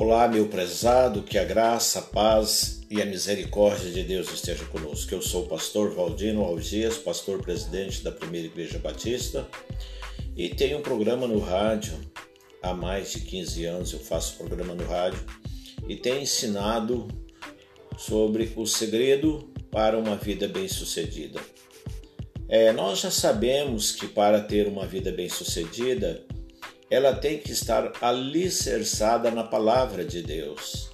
Olá, meu prezado, que a graça, a paz e a misericórdia de Deus esteja conosco. Eu sou o pastor Valdino Algias, pastor presidente da Primeira Igreja Batista, e tenho um programa no rádio. Há mais de 15 anos eu faço programa no rádio e tenho ensinado sobre o segredo para uma vida bem-sucedida. É, nós já sabemos que para ter uma vida bem-sucedida, ela tem que estar alicerçada na palavra de Deus.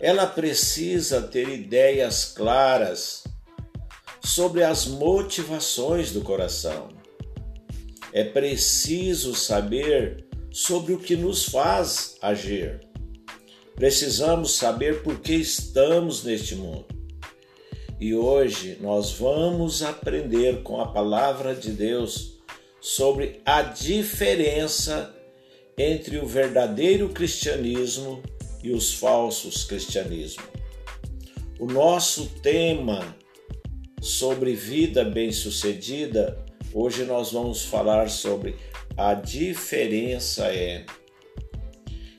Ela precisa ter ideias claras sobre as motivações do coração. É preciso saber sobre o que nos faz agir. Precisamos saber por que estamos neste mundo. E hoje nós vamos aprender com a palavra de Deus sobre a diferença entre o verdadeiro cristianismo e os falsos cristianismos. O nosso tema sobre vida bem-sucedida, hoje nós vamos falar sobre a diferença é.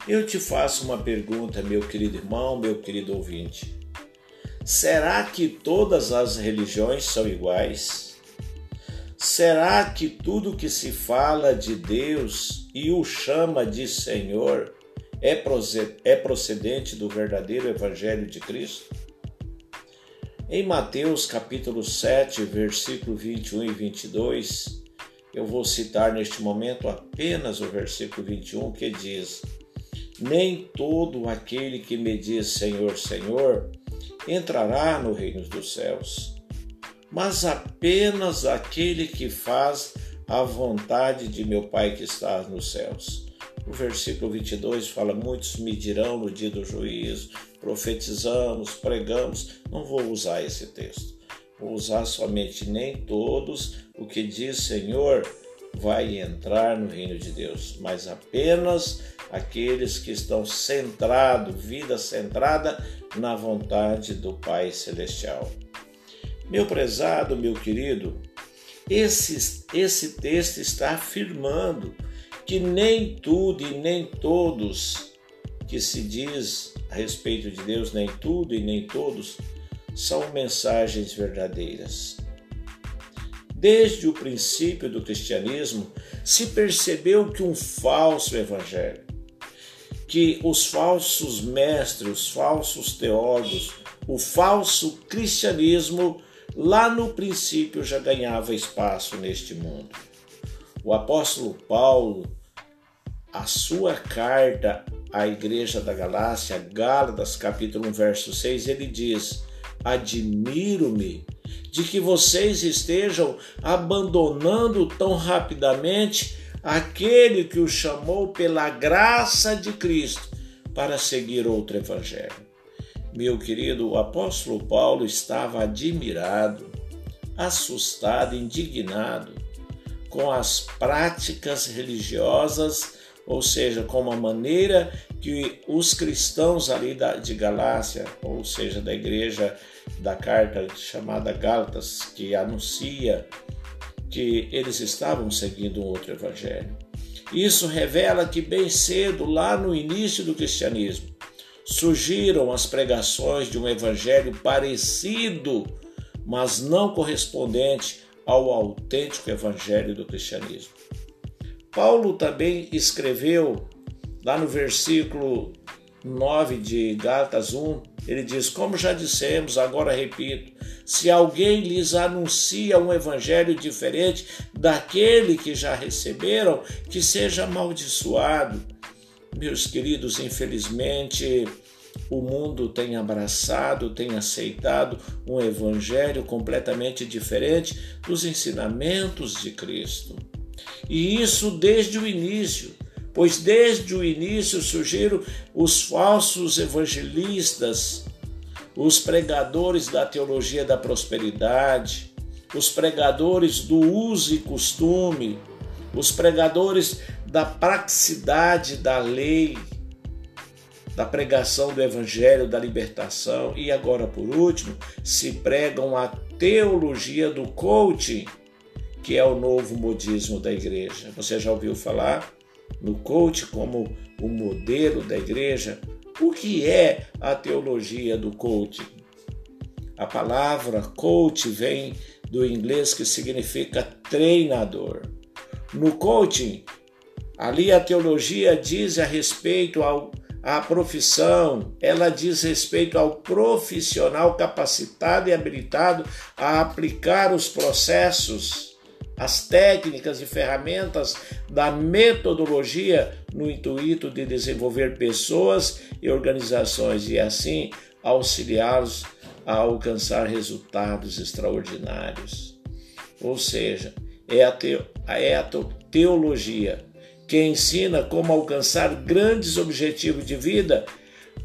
Eu te faço uma pergunta, meu querido irmão, meu querido ouvinte. Será que todas as religiões são iguais? Será que tudo que se fala de Deus e o chama de Senhor é, é procedente do verdadeiro Evangelho de Cristo? Em Mateus capítulo 7, versículo 21 e 22, eu vou citar neste momento apenas o versículo 21 que diz: Nem todo aquele que me diz Senhor, Senhor entrará no reino dos céus mas apenas aquele que faz a vontade de meu Pai que está nos céus. O versículo 22 fala: Muitos me dirão no dia do juízo, profetizamos, pregamos. Não vou usar esse texto, vou usar somente nem todos. O que diz Senhor vai entrar no reino de Deus, mas apenas aqueles que estão centrados, vida centrada na vontade do Pai Celestial. Meu prezado, meu querido, esse, esse texto está afirmando que nem tudo e nem todos que se diz a respeito de Deus, nem tudo e nem todos, são mensagens verdadeiras. Desde o princípio do cristianismo, se percebeu que um falso evangelho, que os falsos mestres, os falsos teólogos, o falso cristianismo lá no princípio já ganhava espaço neste mundo. O apóstolo Paulo, a sua carta à igreja da Galácia, Gálatas capítulo 1, verso 6, ele diz: Admiro-me de que vocês estejam abandonando tão rapidamente aquele que o chamou pela graça de Cristo para seguir outro evangelho. Meu querido, o apóstolo Paulo estava admirado, assustado, indignado com as práticas religiosas, ou seja, com a maneira que os cristãos ali de Galácia, ou seja, da igreja da carta chamada Gálatas, que anuncia que eles estavam seguindo um outro evangelho. Isso revela que bem cedo, lá no início do cristianismo, surgiram as pregações de um evangelho parecido, mas não correspondente ao autêntico evangelho do cristianismo. Paulo também escreveu lá no versículo 9 de Gálatas 1, ele diz: Como já dissemos, agora repito, se alguém lhes anuncia um evangelho diferente daquele que já receberam, que seja amaldiçoado. Meus queridos, infelizmente, o mundo tem abraçado, tem aceitado um evangelho completamente diferente dos ensinamentos de Cristo. E isso desde o início, pois desde o início surgiram os falsos evangelistas, os pregadores da teologia da prosperidade, os pregadores do uso e costume, os pregadores da praxicidade da lei, da pregação do evangelho, da libertação e agora por último, se pregam a teologia do coaching, que é o novo modismo da igreja. Você já ouviu falar no coaching como o modelo da igreja? O que é a teologia do coaching? A palavra coach vem do inglês que significa treinador. No coaching, ali a teologia diz a respeito ao a profissão, ela diz respeito ao profissional capacitado e habilitado a aplicar os processos, as técnicas e ferramentas da metodologia no intuito de desenvolver pessoas e organizações e assim auxiliá-los a alcançar resultados extraordinários. Ou seja, é a, te, é a teologia que ensina como alcançar grandes objetivos de vida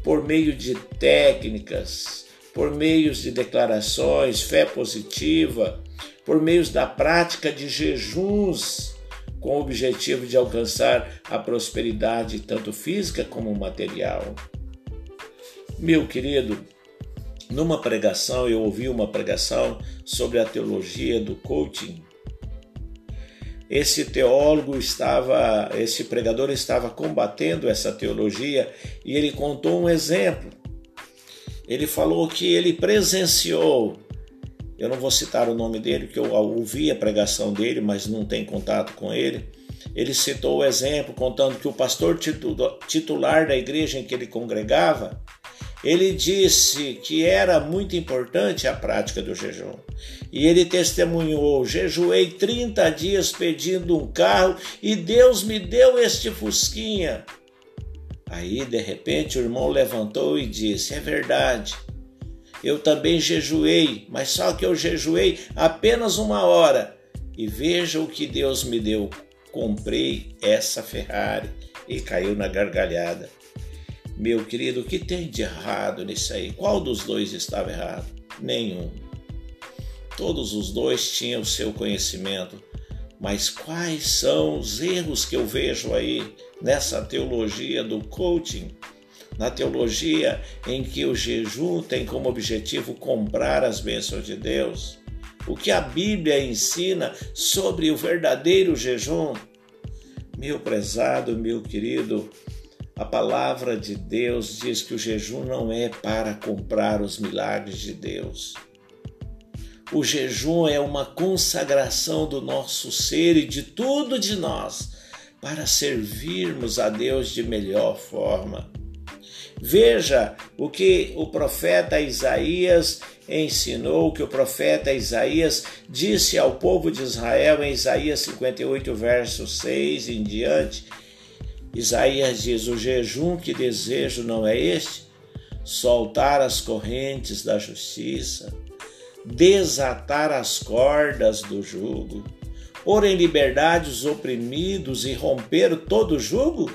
por meio de técnicas, por meios de declarações, fé positiva, por meios da prática de jejuns, com o objetivo de alcançar a prosperidade tanto física como material. Meu querido, numa pregação eu ouvi uma pregação sobre a teologia do coaching esse teólogo estava, esse pregador estava combatendo essa teologia e ele contou um exemplo. Ele falou que ele presenciou, eu não vou citar o nome dele, porque eu ouvi a pregação dele, mas não tem contato com ele. Ele citou o exemplo contando que o pastor titular da igreja em que ele congregava ele disse que era muito importante a prática do jejum. E ele testemunhou: jejuei 30 dias pedindo um carro e Deus me deu este Fusquinha. Aí, de repente, o irmão levantou e disse: É verdade. Eu também jejuei, mas só que eu jejuei apenas uma hora. E veja o que Deus me deu. Comprei essa Ferrari e caiu na gargalhada. Meu querido, o que tem de errado nisso aí? Qual dos dois estava errado? Nenhum. Todos os dois tinham o seu conhecimento, mas quais são os erros que eu vejo aí nessa teologia do coaching? Na teologia em que o jejum tem como objetivo comprar as bênçãos de Deus? O que a Bíblia ensina sobre o verdadeiro jejum? Meu prezado, meu querido, a palavra de Deus diz que o jejum não é para comprar os milagres de Deus. O jejum é uma consagração do nosso ser e de tudo de nós para servirmos a Deus de melhor forma. Veja o que o profeta Isaías ensinou, que o profeta Isaías disse ao povo de Israel em Isaías 58, verso 6 em diante Isaías diz: O jejum que desejo não é este? Soltar as correntes da justiça, desatar as cordas do jugo, pôr em liberdade os oprimidos e romper todo o jugo?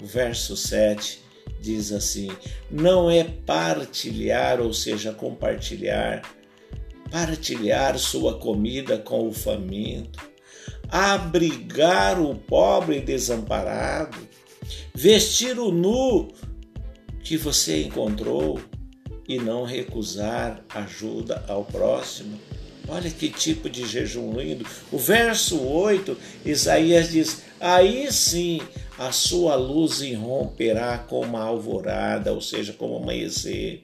O verso 7 diz assim: Não é partilhar, ou seja, compartilhar, partilhar sua comida com o faminto abrigar o pobre desamparado, vestir o nu que você encontrou e não recusar ajuda ao próximo. Olha que tipo de jejum lindo. O verso 8, Isaías diz: Aí sim a sua luz irromperá como a alvorada, ou seja, como amanhecer.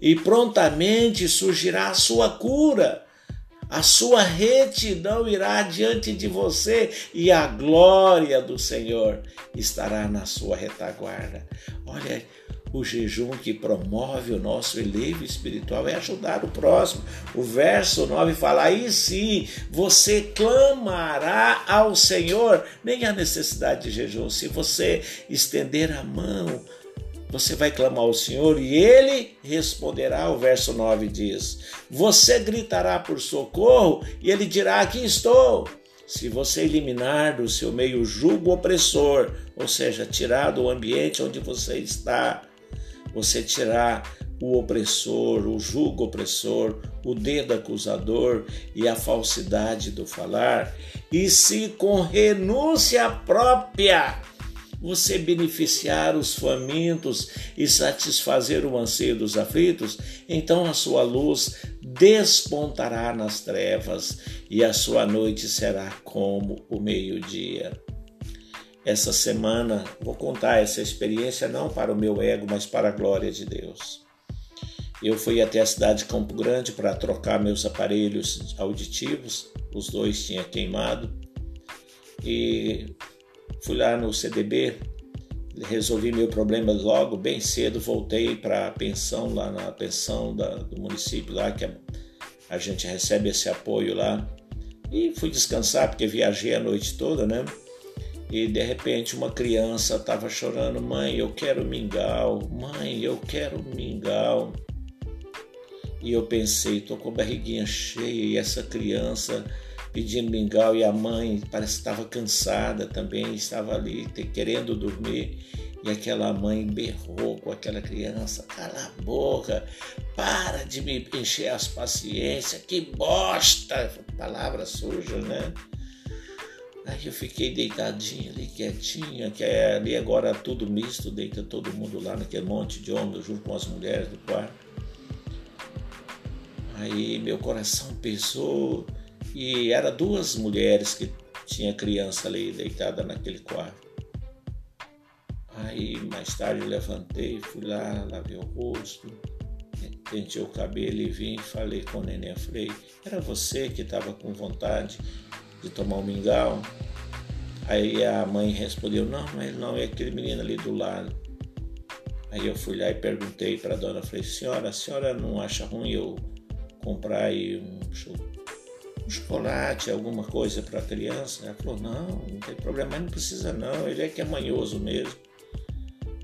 E prontamente surgirá a sua cura a sua retidão irá diante de você e a glória do Senhor estará na sua retaguarda. Olha, o jejum que promove o nosso elevo espiritual é ajudar o próximo. O verso 9 fala: aí sim você clamará ao Senhor, nem há necessidade de jejum. Se você estender a mão, você vai clamar ao Senhor e ele responderá. O verso 9 diz: Você gritará por socorro e ele dirá: Aqui estou. Se você eliminar do seu meio o jugo opressor, ou seja, tirar do ambiente onde você está, você tirar o opressor, o jugo opressor, o dedo acusador e a falsidade do falar, e se com renúncia própria você beneficiar os famintos e satisfazer o anseio dos aflitos, então a sua luz despontará nas trevas e a sua noite será como o meio-dia. essa semana, vou contar essa experiência não para o meu ego, mas para a glória de Deus. Eu fui até a cidade de Campo Grande para trocar meus aparelhos auditivos, os dois tinham queimado, e fui lá no CDB, resolvi meu problema logo, bem cedo, voltei para a pensão, lá na pensão da, do município, lá que a, a gente recebe esse apoio lá, e fui descansar, porque viajei a noite toda, né? E de repente uma criança estava chorando: Mãe, eu quero mingau, mãe, eu quero mingau. E eu pensei: tô com a barriguinha cheia e essa criança pedindo mingau e a mãe parece que estava cansada também, estava ali querendo dormir. E aquela mãe berrou com aquela criança: cala a boca, para de me encher as paciências, que bosta! Palavra suja, né? Aí eu fiquei deitadinho ali, quietinha, que é ali agora tudo misto, deita todo mundo lá naquele monte de homens, junto com as mulheres do quarto. Aí meu coração pesou e era duas mulheres que tinha criança ali deitada naquele quarto. Aí mais tarde eu levantei, fui lá, lavei o rosto, pentei o cabelo e vim e falei com o neném. Falei, era você que estava com vontade de tomar um mingau? Aí a mãe respondeu, não, mas não, é aquele menino ali do lado. Aí eu fui lá e perguntei para a dona, falei, senhora, a senhora não acha ruim eu comprar aí um chocolate, alguma coisa para a criança? Ela falou, não, não tem problema, mas não precisa não, ele é que é manhoso mesmo.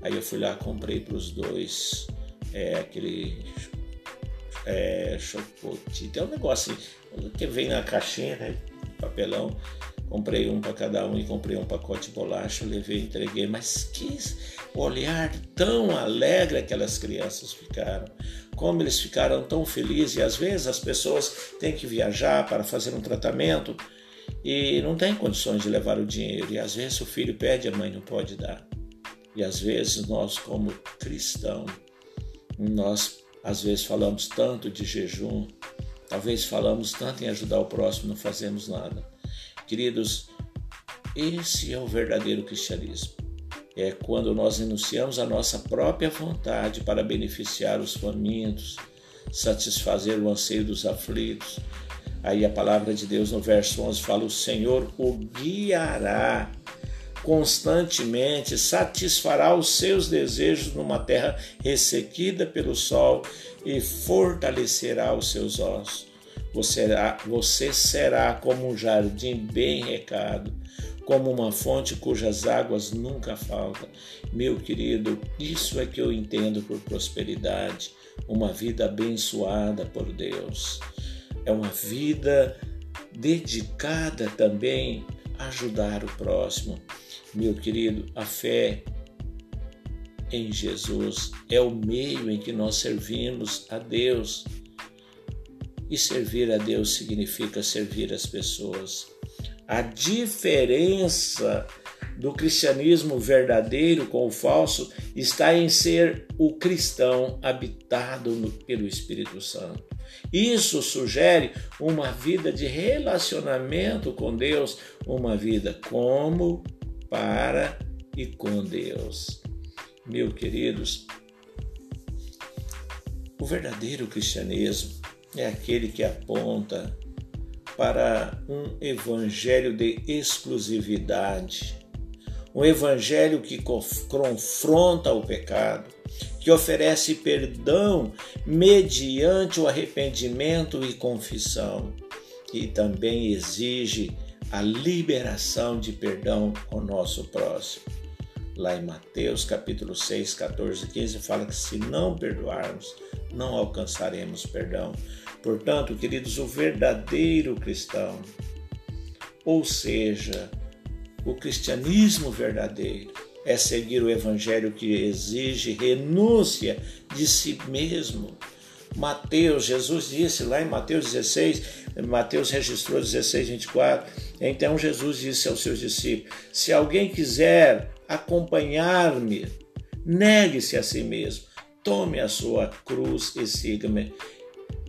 Aí eu fui lá, comprei para os dois é, aquele é, chocolate, tem um negócio que vem na caixinha, né? papelão. Comprei um para cada um e comprei um pacote de bolacha, levei, entreguei. Mas que olhar tão alegre aquelas crianças ficaram. Como eles ficaram tão felizes. E às vezes as pessoas têm que viajar para fazer um tratamento e não tem condições de levar o dinheiro. E às vezes o filho pede, a mãe não pode dar. E às vezes nós, como cristãos, nós às vezes falamos tanto de jejum, Talvez falamos tanto em ajudar o próximo, não fazemos nada. Queridos, esse é o verdadeiro cristianismo. É quando nós renunciamos a nossa própria vontade para beneficiar os famintos, satisfazer o anseio dos aflitos. Aí a palavra de Deus no verso 11 fala: O Senhor o guiará constantemente, satisfará os seus desejos numa terra ressequida pelo sol e fortalecerá os seus ossos. Você será, você será como um jardim bem recado, como uma fonte cujas águas nunca faltam. Meu querido, isso é que eu entendo por prosperidade, uma vida abençoada por Deus. É uma vida dedicada também a ajudar o próximo. Meu querido, a fé em Jesus é o meio em que nós servimos a Deus. E servir a Deus significa servir as pessoas. A diferença do cristianismo verdadeiro com o falso está em ser o cristão habitado no, pelo Espírito Santo. Isso sugere uma vida de relacionamento com Deus, uma vida como, para e com Deus. Meus queridos, o verdadeiro cristianismo é aquele que aponta para um evangelho de exclusividade, um evangelho que confronta o pecado, que oferece perdão mediante o arrependimento e confissão, e também exige a liberação de perdão ao nosso próximo. Lá em Mateus capítulo 6, 14 e 15 fala que se não perdoarmos, não alcançaremos perdão. Portanto, queridos, o verdadeiro cristão, ou seja, o cristianismo verdadeiro, é seguir o evangelho que exige renúncia de si mesmo. Mateus, Jesus disse lá em Mateus 16, Mateus registrou 16, 24. Então Jesus disse aos seus discípulos: Se alguém quiser acompanhar-me, negue-se a si mesmo, tome a sua cruz e siga-me.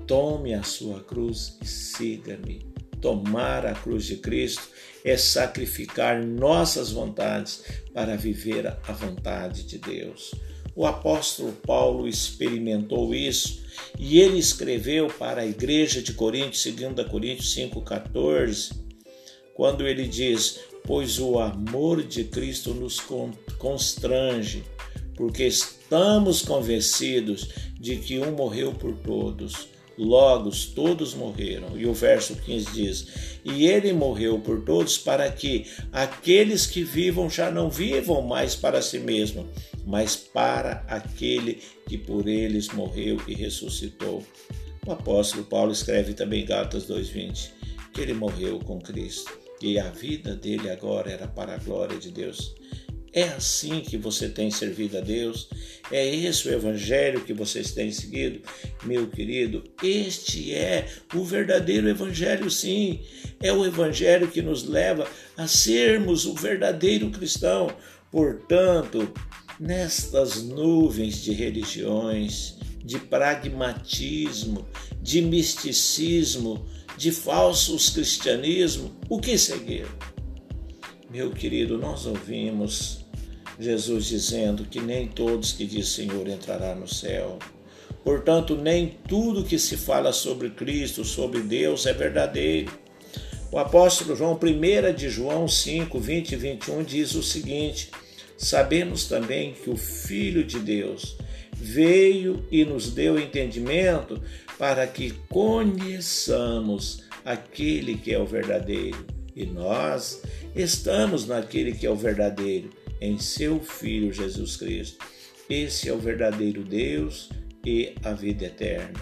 Tome a sua cruz e siga-me. Tomar a cruz de Cristo é sacrificar nossas vontades para viver a vontade de Deus. O apóstolo Paulo experimentou isso e ele escreveu para a igreja de Coríntios, 2 Coríntios 5,14, quando ele diz: Pois o amor de Cristo nos constrange, porque estamos convencidos de que um morreu por todos Logo, todos morreram. E o verso 15 diz: E ele morreu por todos para que aqueles que vivam já não vivam mais para si mesmo, mas para aquele que por eles morreu e ressuscitou. O apóstolo Paulo escreve também em Gálatas 2:20 que ele morreu com Cristo e a vida dele agora era para a glória de Deus. É assim que você tem servido a Deus? É esse o evangelho que vocês têm seguido? Meu querido, este é o verdadeiro evangelho, sim. É o evangelho que nos leva a sermos o verdadeiro cristão. Portanto, nestas nuvens de religiões, de pragmatismo, de misticismo, de falsos cristianismo, o que seguir? Meu querido, nós ouvimos Jesus dizendo que nem todos que diz Senhor entrará no céu. Portanto, nem tudo que se fala sobre Cristo, sobre Deus é verdadeiro. O apóstolo João, 1 de João 5, 20 e 21, diz o seguinte: Sabemos também que o Filho de Deus veio e nos deu entendimento para que conheçamos aquele que é o verdadeiro. E nós estamos naquele que é o verdadeiro em seu Filho Jesus Cristo. Esse é o verdadeiro Deus e a vida eterna.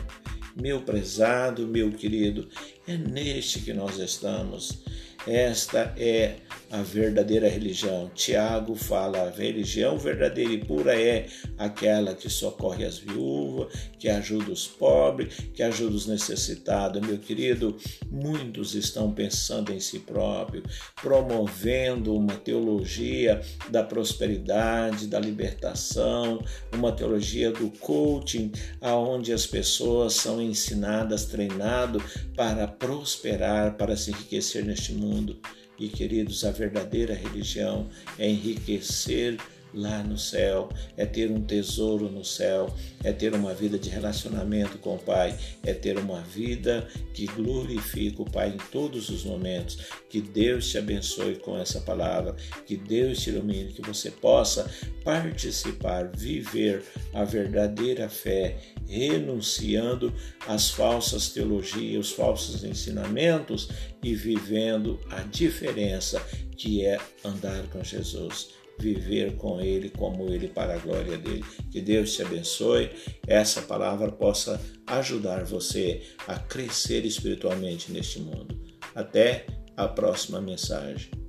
Meu prezado, meu querido, é neste que nós estamos. Esta é a verdadeira religião. Tiago fala: a religião verdadeira e pura é aquela que socorre as viúvas, que ajuda os pobres, que ajuda os necessitados. Meu querido, muitos estão pensando em si próprio, promovendo uma teologia da prosperidade, da libertação, uma teologia do coaching, aonde as pessoas são ensinadas, treinadas para prosperar, para se enriquecer neste mundo. E queridos, a verdadeira religião é enriquecer lá no céu, é ter um tesouro no céu, é ter uma vida de relacionamento com o Pai, é ter uma vida que glorifica o Pai em todos os momentos. Que Deus te abençoe com essa palavra, que Deus te ilumine, que você possa participar, viver a verdadeira fé, renunciando às falsas teologias, os falsos ensinamentos e vivendo a diferença que é andar com Jesus viver com Ele, como Ele, para a glória dele. Que Deus te abençoe, essa palavra possa ajudar você a crescer espiritualmente neste mundo. Até a próxima mensagem.